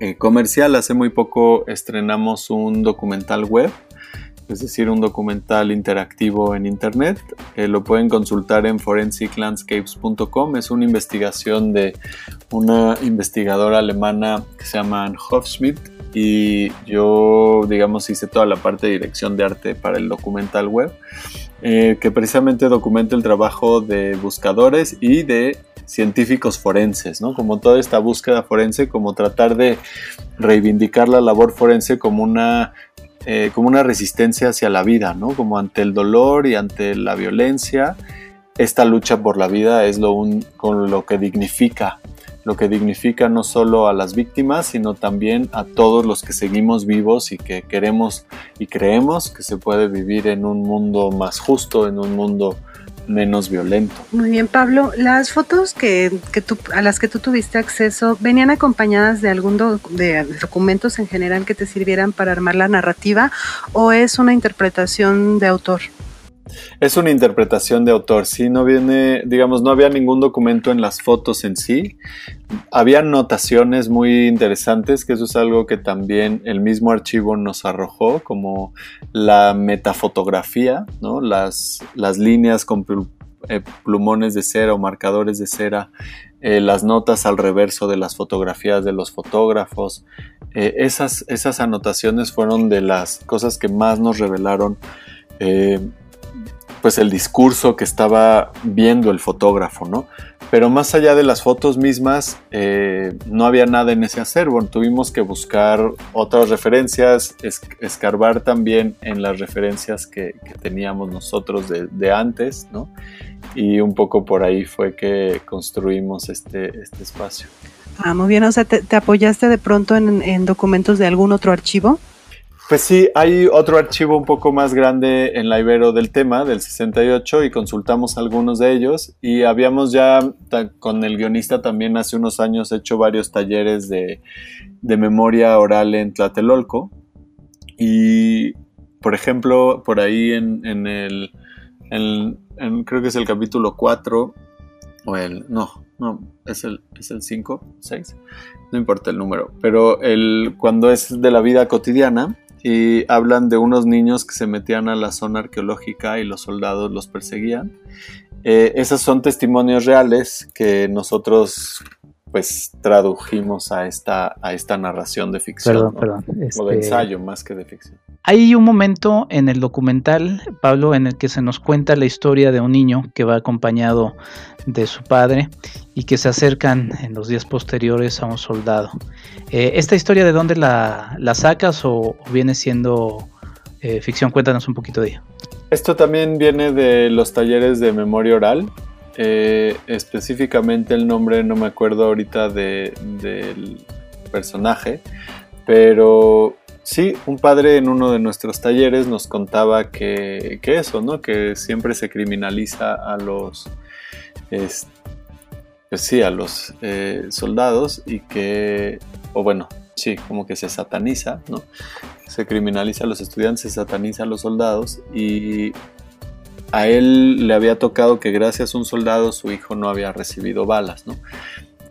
eh, comercial. Hace muy poco estrenamos un documental web, es decir, un documental interactivo en Internet. Eh, lo pueden consultar en forensiclandscapes.com. Es una investigación de una investigadora alemana que se llama Hofschmidt y yo, digamos, hice toda la parte de dirección de arte para el documental web, eh, que precisamente documenta el trabajo de buscadores y de científicos forenses, ¿no? Como toda esta búsqueda forense, como tratar de reivindicar la labor forense como una, eh, como una resistencia hacia la vida, ¿no? Como ante el dolor y ante la violencia, esta lucha por la vida es lo un, con lo que dignifica lo que dignifica no solo a las víctimas, sino también a todos los que seguimos vivos y que queremos y creemos que se puede vivir en un mundo más justo, en un mundo menos violento. Muy bien, Pablo. Las fotos que, tú, a las que tú tuviste acceso venían acompañadas de algún de documentos en general que te sirvieran para armar la narrativa o es una interpretación de autor? Es una interpretación de autor, sí, no viene, digamos, no había ningún documento en las fotos en sí. Había notaciones muy interesantes, que eso es algo que también el mismo archivo nos arrojó, como la metafotografía, ¿no? las, las líneas con eh, plumones de cera o marcadores de cera, eh, las notas al reverso de las fotografías de los fotógrafos. Eh, esas, esas anotaciones fueron de las cosas que más nos revelaron pues el discurso que estaba viendo el fotógrafo, ¿no? Pero más allá de las fotos mismas, eh, no había nada en ese acervo. Tuvimos que buscar otras referencias, escarbar también en las referencias que, teníamos nosotros de, antes, ¿no? Y un poco por ahí fue que construimos este, este espacio. Ah, muy bien. O sea, ¿te, apoyaste de pronto en documentos de algún otro archivo? Pues sí, hay otro archivo un poco más grande en la Ibero del tema, del 68, y consultamos algunos de ellos. Y habíamos ya con el guionista también hace unos años hecho varios talleres de, memoria oral en Tlatelolco. Y, por ejemplo, por ahí en, el, creo que es el capítulo 4, o el, no, no, es el, es el 5, 6, no importa el número, pero el, cuando es de la vida cotidiana, y hablan de unos niños que se metían a la zona arqueológica y los soldados los perseguían. Eh, esos son testimonios reales que nosotros pues tradujimos a esta, a esta narración de ficción. Perdón, O de este, ensayo más que de ficción. Hay un momento en el documental, Pablo, en el que se nos cuenta la historia de un niño que va acompañado de su padre y que se acercan en los días posteriores a un soldado. Eh, ¿Esta historia de dónde la, sacas o, viene siendo eh, ficción? Cuéntanos un poquito de ella. Esto también viene de los talleres de memoria oral eh, específicamente el nombre no me acuerdo ahorita del personaje, pero sí, un padre en uno de nuestros talleres nos contaba que, eso, ¿no? Que siempre se criminaliza a los, pues sí, a los eh, soldados y que, o bueno, sí, como que se sataniza, ¿no? Se criminaliza a los estudiantes, se sataniza a los soldados y a él le había tocado que gracias a un soldado su hijo no había recibido balas, ¿no?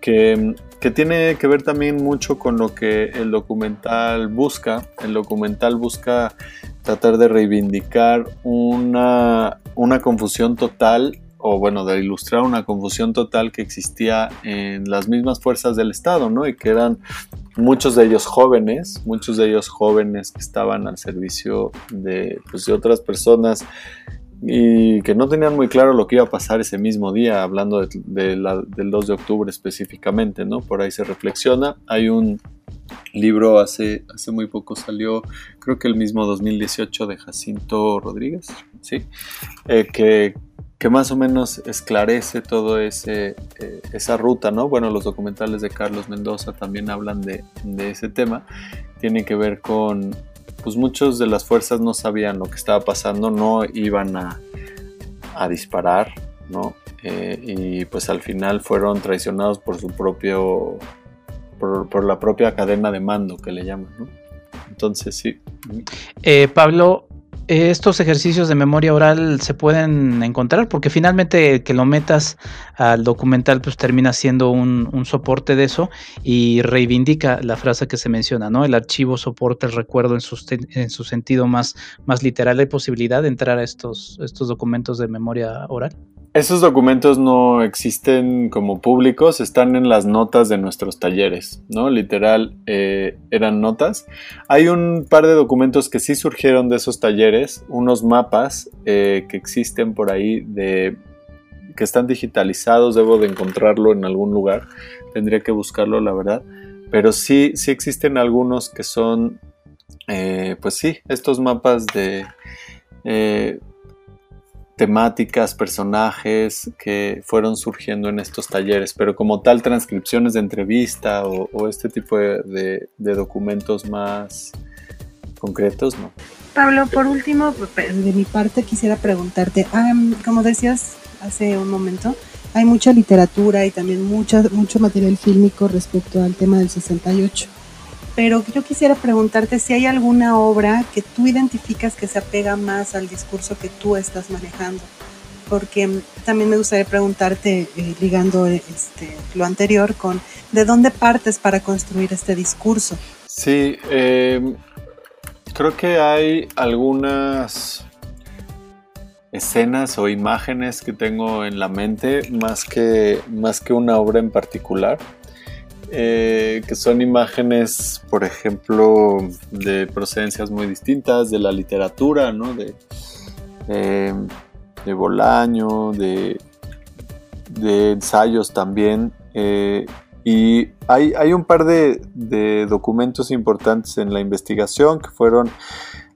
Que, que, tiene que ver también mucho con lo que el documental busca. El documental busca tratar de reivindicar una, una confusión total o bueno, de ilustrar una confusión total que existía en las mismas fuerzas del Estado, ¿no? Y que eran muchos de ellos jóvenes, muchos de ellos jóvenes que estaban al servicio de, pues, de otras personas y que no tenían muy claro lo que iba a pasar ese mismo día, hablando del 2 de octubre específicamente, ¿no? Por ahí se reflexiona. Hay un libro hace, hace muy poco salió, creo que el mismo 2018 de Jacinto Rodríguez, ¿sí? Eh, que, que más o menos esclarece todo ese, eh, esa ruta, ¿no? Bueno, los documentales de Carlos Mendoza también hablan de, de ese tema, tiene que ver con, pues muchos de las fuerzas no sabían lo que estaba pasando, no iban a, a disparar, ¿no? Eh, y pues al final fueron traicionados por su propio, por, por, la propia cadena de mando que le llaman, ¿no? Entonces sí. Eh, Pablo, estos ejercicios de memoria oral se pueden encontrar porque finalmente que lo metas al documental pues termina siendo un, un, soporte de eso y reivindica la frase que se menciona, ¿no? El archivo soporta el recuerdo en su, en su sentido más, más literal. ¿Hay posibilidad de entrar a estos, estos documentos de memoria oral? Esos documentos no existen como públicos, están en las notas de nuestros talleres, ¿no? Literal, eh, eran notas. Hay un par de documentos que sí surgieron de esos talleres, unos mapas eh, que existen por ahí de que están digitalizados, debo de encontrarlo en algún lugar, tendría que buscarlo, la verdad. Pero sí, sí existen algunos que son, eh, pues sí, estos mapas de temáticas, personajes que fueron surgiendo en estos talleres, pero como tal transcripciones de entrevista o, o este tipo de, documentos más concretos, ¿no? Pablo, por último, de mi parte quisiera preguntarte, um, como decías hace un momento, hay mucha literatura y también mucha, mucho material fílmico respecto al tema del 68 pero yo quisiera preguntarte si hay alguna obra que tú identificas que se apega más al discurso que tú estás manejando, porque también me gustaría preguntarte, eh, ligando este, lo anterior, con de dónde partes para construir este discurso. Sí, eh, creo que hay algunas escenas o imágenes que tengo en la mente más que, más que una obra en particular. Eh, que son imágenes, por ejemplo, de procedencias muy distintas, de la literatura, ¿no? De, eh, de Bolaño, de, de, ensayos también. Eh, y hay, hay, un par de, de, documentos importantes en la investigación que fueron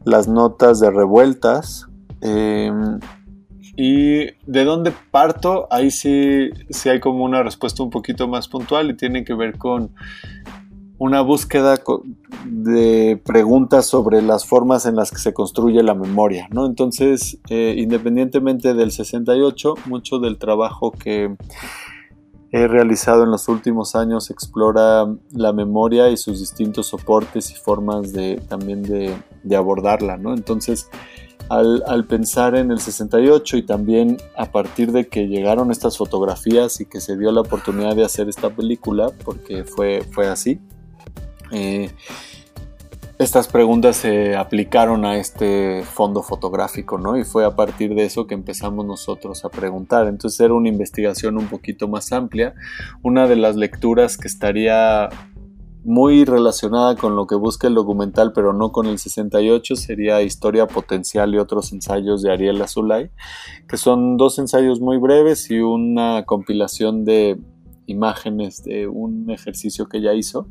las notas de revueltas. Y de dónde parto, ahí sí, sí hay como una respuesta un poquito más puntual y tiene que ver con una búsqueda de preguntas sobre las formas en las que se construye la memoria, ¿no? Entonces, eh, independientemente del 68, mucho del trabajo que he realizado en los últimos años explora la memoria y sus distintos soportes y formas de también de, de abordarla, ¿no? Entonces, al, pensar en el 68 y también a partir de que llegaron estas fotografías y que se dio la oportunidad de hacer esta película, porque fue, fue así, eh, estas preguntas se aplicaron a este fondo fotográfico, ¿no? Y fue a partir de eso que empezamos nosotros a preguntar. Entonces era una investigación un poquito más amplia. Una de las lecturas que estaría muy relacionada con lo que busca el documental, pero no con el 68, sería Historia Potencial y otros ensayos de Ariel Azulay, que son dos ensayos muy breves y una compilación de imágenes de un ejercicio que ella hizo,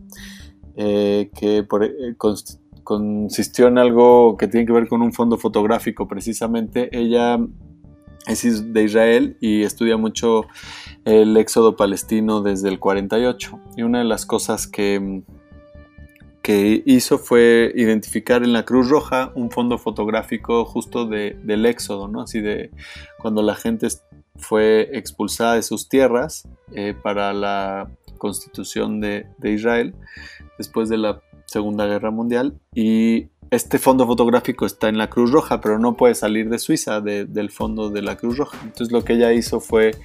eh, que eh, consistió en algo que tiene que ver con un fondo fotográfico precisamente. Ella es de Israel y estudia mucho el éxodo palestino desde el 48. Y una de las cosas que, que hizo fue identificar en la Cruz Roja un fondo fotográfico justo de, del éxodo, ¿no? Así de cuando la gente fue expulsada de sus tierras eh, para la constitución de, de, Israel, después de la Segunda Guerra Mundial y este fondo fotográfico está en la Cruz Roja, pero no puede salir de Suiza, del fondo de la Cruz Roja. Entonces lo que ella hizo fue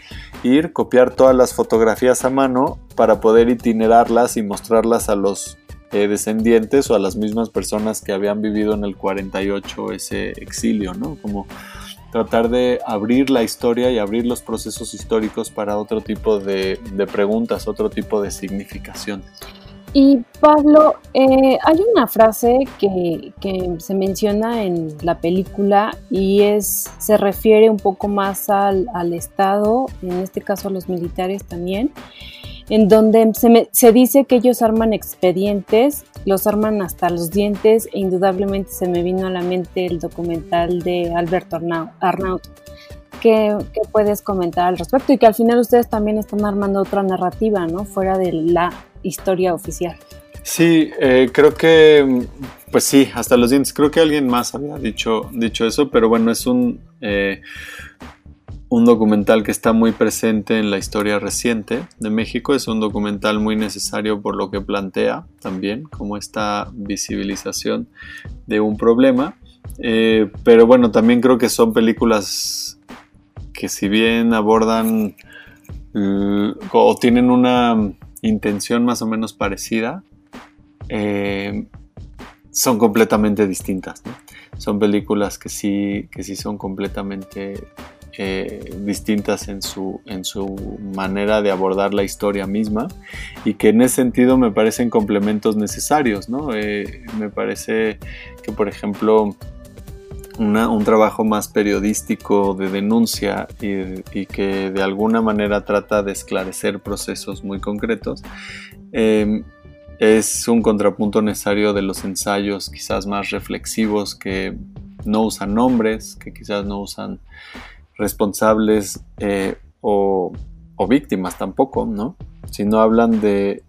ir, copiar todas las fotografías a mano para poder itinerarlas y mostrarlas a los eh, descendientes o a las mismas personas que habían vivido en el 48 ese exilio, ¿no? Como tratar de abrir la historia y abrir los procesos históricos para otro tipo de, de preguntas, otro tipo de significación. Y Pablo, eh, hay una frase que, se menciona en la película y es se refiere un poco más al, Estado, en este caso a los militares también, en donde se, se, dice que ellos arman expedientes, los arman hasta los dientes e indudablemente se me vino a la mente el documental de Alberto Arnaut. ¿Qué, ¿Qué, puedes comentar al respecto? Y que al final ustedes también están armando otra narrativa, ¿no? Fuera de la historia oficial. Sí, eh, creo que, pues sí, hasta los dientes. Creo que alguien más había dicho, dicho eso, pero bueno, es un, eh, un documental que está muy presente en la historia reciente de México. Es un documental muy necesario por lo que plantea también, como esta visibilización de un problema. Eh, pero bueno, también creo que son películas que si bien abordan o tienen una intención más o menos parecida, eh, son completamente distintas. Son películas que sí, que sí son completamente eh, distintas en su, en su manera de abordar la historia misma y que en ese sentido me parecen complementos necesarios. ¿no? Eh, me parece que, por ejemplo, un trabajo más periodístico de denuncia y, que de alguna manera trata de esclarecer procesos muy concretos, em, es un contrapunto necesario de los ensayos quizás más reflexivos que no usan nombres, que quizás no usan responsables eh, o, o, víctimas tampoco, ¿no? Sino hablan de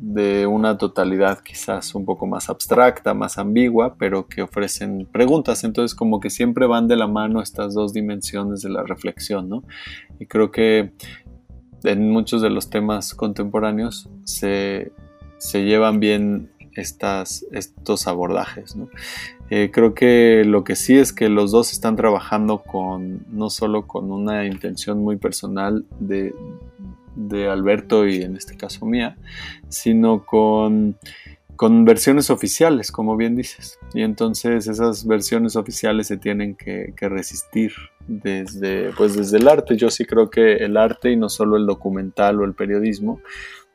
de una totalidad quizás un poco más abstracta, más ambigua, pero que ofrecen preguntas. Entonces como que siempre van de la mano estas dos dimensiones de la reflexión, ¿no? Y creo que en muchos de los temas contemporáneos se, llevan bien estas, estos abordajes. ¿no? Eh, creo que lo que sí es que los dos están trabajando con no solo con una intención muy personal de, de Alberto y en este caso mía, sino con, con versiones oficiales, como bien dices. Y entonces esas versiones oficiales se tienen que, resistir desde, pues desde el arte. Yo sí creo que el arte y no solo el documental o el periodismo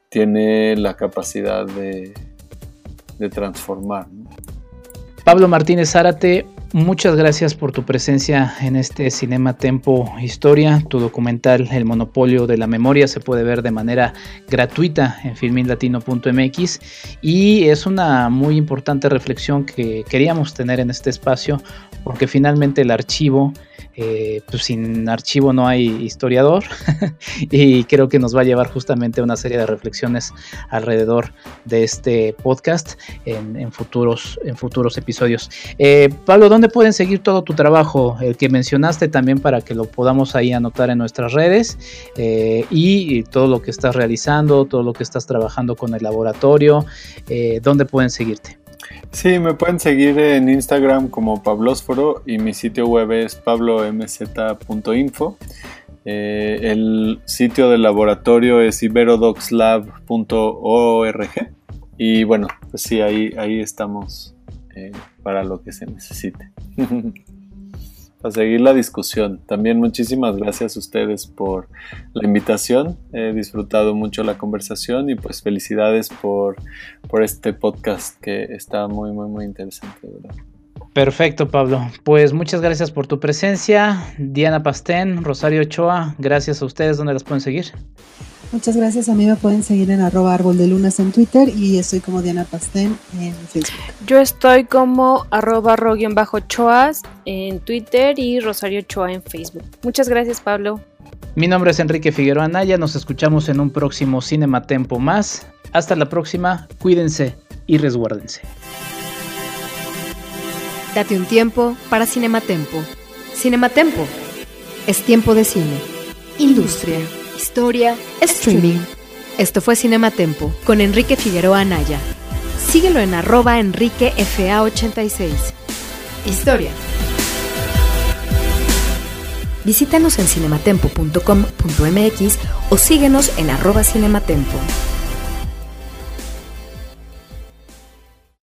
tiene la capacidad de, de transformar. Pablo Martínez Zárate, Muchas gracias por tu presencia en este Cinema Tempo Historia. Tu documental El Monopolio de la Memoria se puede ver de manera gratuita en filminlatino.mx y es una muy importante reflexión que queríamos tener en este espacio porque finalmente el archivo eh, pues sin archivo no hay historiador y creo que nos va a llevar justamente a una serie de reflexiones alrededor de este podcast en, futuros, en futuros episodios. Eh, Pablo, ¿dónde pueden seguir todo tu trabajo? El que mencionaste también para que lo podamos ahí anotar en nuestras redes eh, y todo lo que estás realizando, todo lo que estás trabajando con el laboratorio, ¿dónde pueden seguirte? Sí, me pueden seguir en Instagram como Pablósforo y mi sitio web es pablomz.info. Eh, el sitio del laboratorio es iberodoxlab.org y bueno, pues sí, ahí, ahí estamos eh, para lo que se necesite. a seguir la discusión. También muchísimas gracias a ustedes por la invitación. He disfrutado mucho la conversación y pues felicidades por, por este podcast que está muy, muy, muy interesante. Perfecto, Pablo. Pues muchas gracias por tu presencia. Diana Pastén, Rosario Ochoa, gracias a ustedes. ¿Dónde las pueden seguir? Muchas gracias. A mí me pueden seguir en arroba árbol de lunas en Twitter y estoy como Diana Pastén en Facebook. Yo estoy como arroba bajo choas en Twitter y Rosario Choa en Facebook. Muchas gracias, Pablo. Mi nombre es Enrique Figueroa Anaya. Nos escuchamos en un próximo Cinema Tempo más. Hasta la próxima. Cuídense y resguárdense. Date un tiempo para Cinematempo. Cinematempo. Es tiempo de cine. Industria historia, streaming. Esto fue Cinematempo con Enrique Figueroa Anaya. Síguelo en arroba enriquefa86. Historia. Visítanos en cinematempo.com.mx o síguenos en arroba cinematempo.